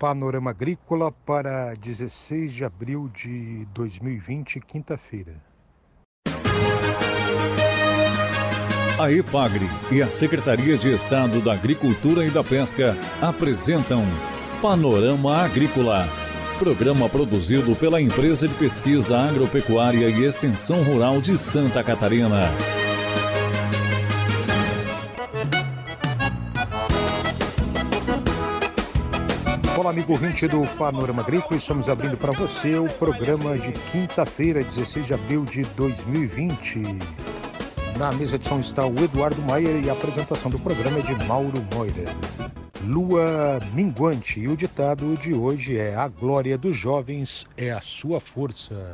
Panorama Agrícola para 16 de abril de 2020, quinta-feira. A EPAGRE e a Secretaria de Estado da Agricultura e da Pesca apresentam Panorama Agrícola, programa produzido pela Empresa de Pesquisa Agropecuária e Extensão Rural de Santa Catarina. Amigo ouvinte do Panorama Agrícola. Estamos abrindo para você o programa de quinta-feira, 16 de abril de 2020. Na mesa de som está o Eduardo Maier e a apresentação do programa é de Mauro Moira. Lua minguante e o ditado de hoje é: A glória dos jovens é a sua força.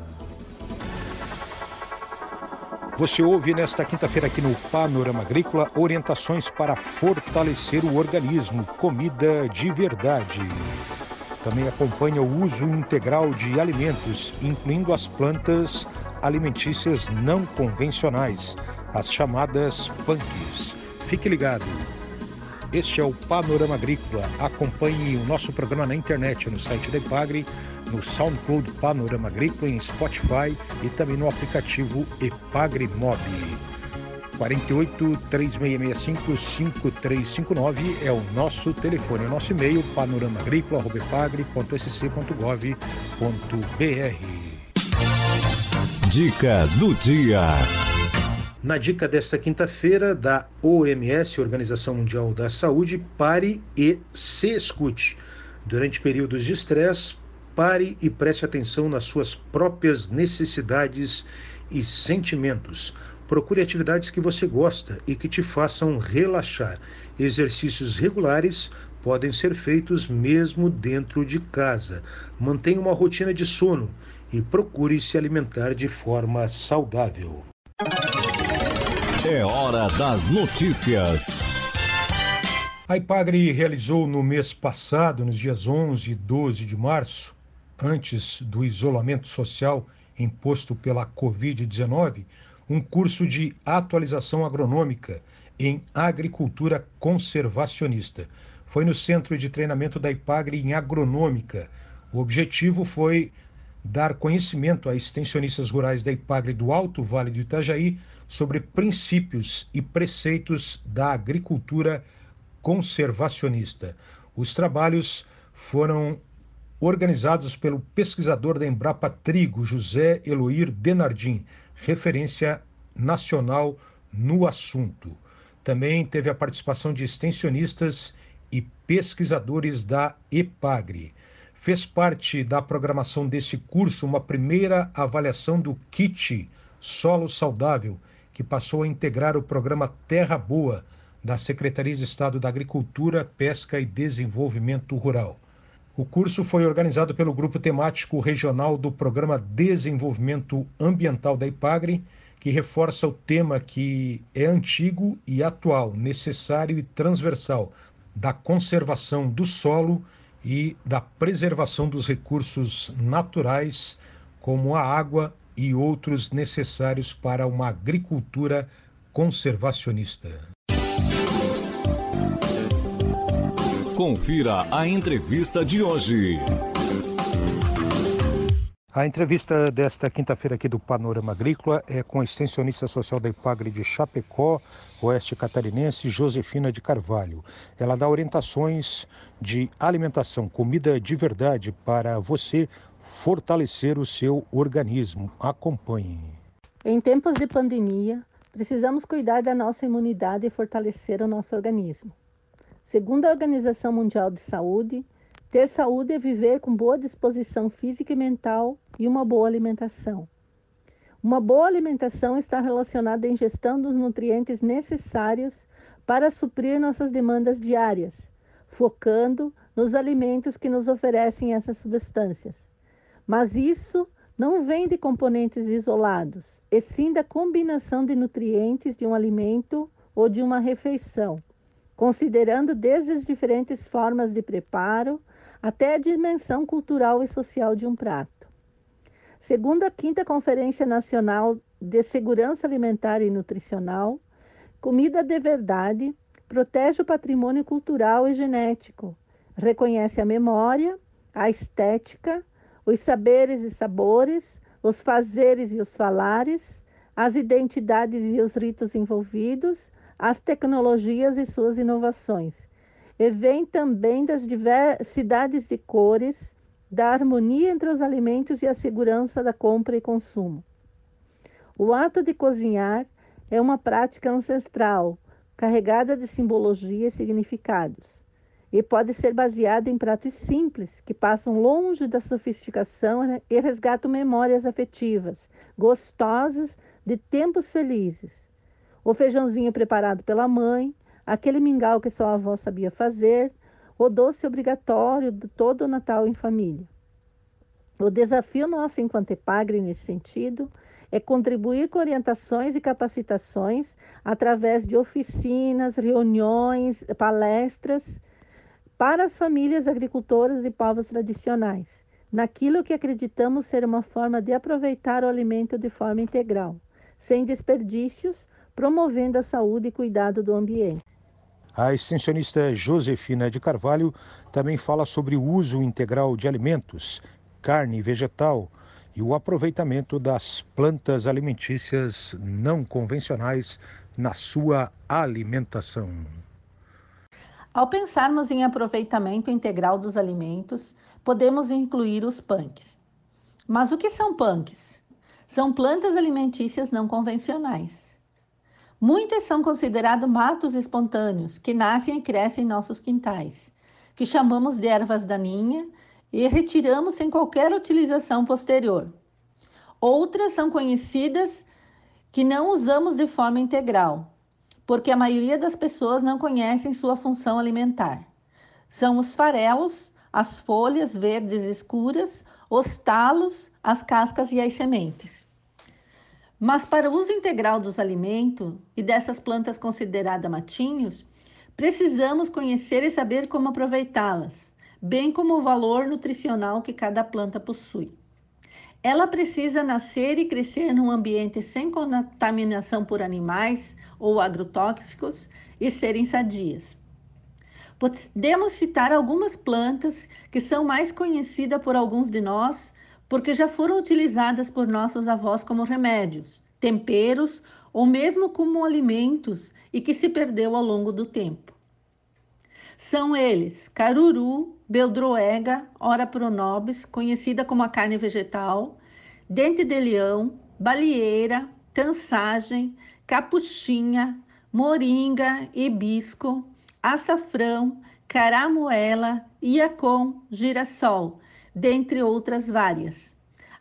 Você ouve nesta quinta-feira aqui no Panorama Agrícola orientações para fortalecer o organismo, comida de verdade. Também acompanha o uso integral de alimentos, incluindo as plantas alimentícias não convencionais, as chamadas punks. Fique ligado. Este é o Panorama Agrícola. Acompanhe o nosso programa na internet, no site da Ipagre no SoundCloud Panorama Agrícola, em Spotify e também no aplicativo Epagre Mob. 48 3665 5359 é o nosso telefone, o nosso e-mail panoramaagrícola.epagre.sc.gov.br. Dica do dia. Na dica desta quinta-feira da OMS, Organização Mundial da Saúde, pare e se escute. Durante períodos de estresse, pare e preste atenção nas suas próprias necessidades e sentimentos. Procure atividades que você gosta e que te façam relaxar. Exercícios regulares podem ser feitos mesmo dentro de casa. Mantenha uma rotina de sono e procure se alimentar de forma saudável. É hora das notícias. A IPAGRE realizou no mês passado, nos dias 11 e 12 de março, antes do isolamento social imposto pela Covid-19, um curso de atualização agronômica em agricultura conservacionista. Foi no centro de treinamento da IPAGRE em agronômica. O objetivo foi dar conhecimento a extensionistas rurais da IPAGRE do Alto Vale do Itajaí sobre princípios e preceitos da agricultura conservacionista. Os trabalhos foram organizados pelo pesquisador da Embrapa Trigo, José Eloir Denardim, referência nacional no assunto. Também teve a participação de extensionistas e pesquisadores da EPAGRE. Fez parte da programação desse curso uma primeira avaliação do kit Solo Saudável, que passou a integrar o programa Terra Boa da Secretaria de Estado da Agricultura, Pesca e Desenvolvimento Rural. O curso foi organizado pelo Grupo Temático Regional do Programa Desenvolvimento Ambiental da IPAGRE, que reforça o tema que é antigo e atual, necessário e transversal da conservação do solo e da preservação dos recursos naturais, como a água e outros necessários para uma agricultura conservacionista. Confira a entrevista de hoje. A entrevista desta quinta-feira aqui do Panorama Agrícola é com a extensionista social da Ipagre de Chapecó, Oeste Catarinense, Josefina de Carvalho. Ela dá orientações de alimentação, comida de verdade para você fortalecer o seu organismo. Acompanhe. Em tempos de pandemia, precisamos cuidar da nossa imunidade e fortalecer o nosso organismo. Segundo a Organização Mundial de Saúde, ter saúde é viver com boa disposição física e mental e uma boa alimentação. Uma boa alimentação está relacionada à ingestão dos nutrientes necessários para suprir nossas demandas diárias, focando nos alimentos que nos oferecem essas substâncias. Mas isso não vem de componentes isolados, e sim da combinação de nutrientes de um alimento ou de uma refeição considerando desde as diferentes formas de preparo até a dimensão cultural e social de um prato. Segundo a quinta Conferência Nacional de Segurança Alimentar e Nutricional, comida de verdade protege o patrimônio cultural e genético, reconhece a memória, a estética, os saberes e sabores, os fazeres e os falares, as identidades e os ritos envolvidos, as tecnologias e suas inovações. E vem também das diversidades de cores, da harmonia entre os alimentos e a segurança da compra e consumo. O ato de cozinhar é uma prática ancestral, carregada de simbologia e significados e pode ser baseada em pratos simples, que passam longe da sofisticação e resgatam memórias afetivas, gostosas de tempos felizes. O feijãozinho preparado pela mãe, aquele mingau que sua avó sabia fazer, o doce obrigatório de todo o Natal em família. O desafio nosso enquanto EPAGRE nesse sentido é contribuir com orientações e capacitações através de oficinas, reuniões, palestras para as famílias agricultoras e povos tradicionais, naquilo que acreditamos ser uma forma de aproveitar o alimento de forma integral, sem desperdícios, promovendo a saúde e cuidado do ambiente. A extensionista Josefina de Carvalho também fala sobre o uso integral de alimentos, carne e vegetal e o aproveitamento das plantas alimentícias não convencionais na sua alimentação. Ao pensarmos em aproveitamento integral dos alimentos, podemos incluir os punks. Mas o que são punks? São plantas alimentícias não convencionais. Muitas são considerados matos espontâneos que nascem e crescem em nossos quintais, que chamamos de ervas daninhas e retiramos sem qualquer utilização posterior. Outras são conhecidas que não usamos de forma integral, porque a maioria das pessoas não conhecem sua função alimentar. São os farelos, as folhas verdes escuras, os talos, as cascas e as sementes. Mas para o uso integral dos alimentos e dessas plantas consideradas matinhos, precisamos conhecer e saber como aproveitá-las, bem como o valor nutricional que cada planta possui. Ela precisa nascer e crescer num ambiente sem contaminação por animais ou agrotóxicos e serem sadias. Podemos citar algumas plantas que são mais conhecidas por alguns de nós porque já foram utilizadas por nossos avós como remédios, temperos ou mesmo como alimentos e que se perdeu ao longo do tempo. São eles caruru, beldroega, ora pronobis, conhecida como a carne vegetal, dente de leão, balieira, tansagem, capuchinha, moringa, hibisco, açafrão, caramuela, iacom, girassol, dentre outras várias.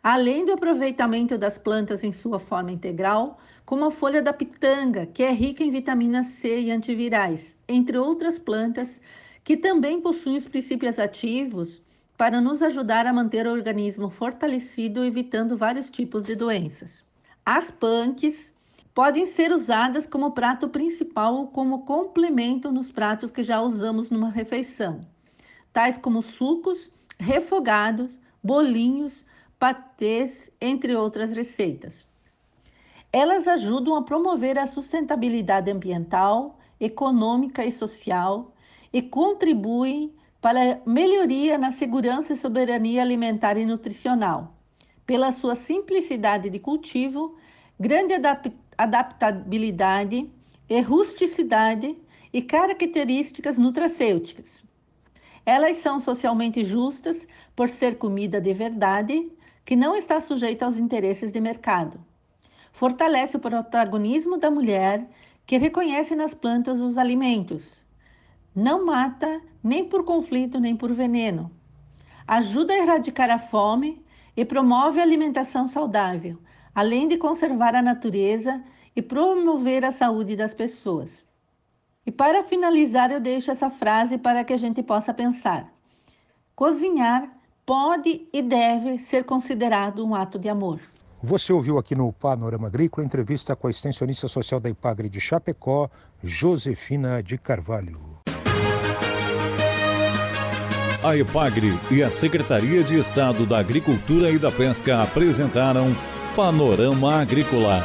Além do aproveitamento das plantas em sua forma integral, como a folha da pitanga, que é rica em vitamina C e antivirais, entre outras plantas que também possuem os princípios ativos para nos ajudar a manter o organismo fortalecido, evitando vários tipos de doenças. As punks podem ser usadas como prato principal ou como complemento nos pratos que já usamos numa refeição, tais como sucos, refogados, bolinhos, patês, entre outras receitas. Elas ajudam a promover a sustentabilidade ambiental, econômica e social e contribuem para a melhoria na segurança e soberania alimentar e nutricional, pela sua simplicidade de cultivo, grande adaptabilidade e rusticidade e características nutracêuticas. Elas são socialmente justas por ser comida de verdade, que não está sujeita aos interesses de mercado. Fortalece o protagonismo da mulher, que reconhece nas plantas os alimentos, não mata nem por conflito nem por veneno. Ajuda a erradicar a fome e promove a alimentação saudável, além de conservar a natureza e promover a saúde das pessoas. E para finalizar, eu deixo essa frase para que a gente possa pensar: cozinhar pode e deve ser considerado um ato de amor. Você ouviu aqui no Panorama Agrícola entrevista com a extensionista social da Ipagre de Chapecó, Josefina de Carvalho. A EPAGRE e a Secretaria de Estado da Agricultura e da Pesca apresentaram Panorama Agrícola,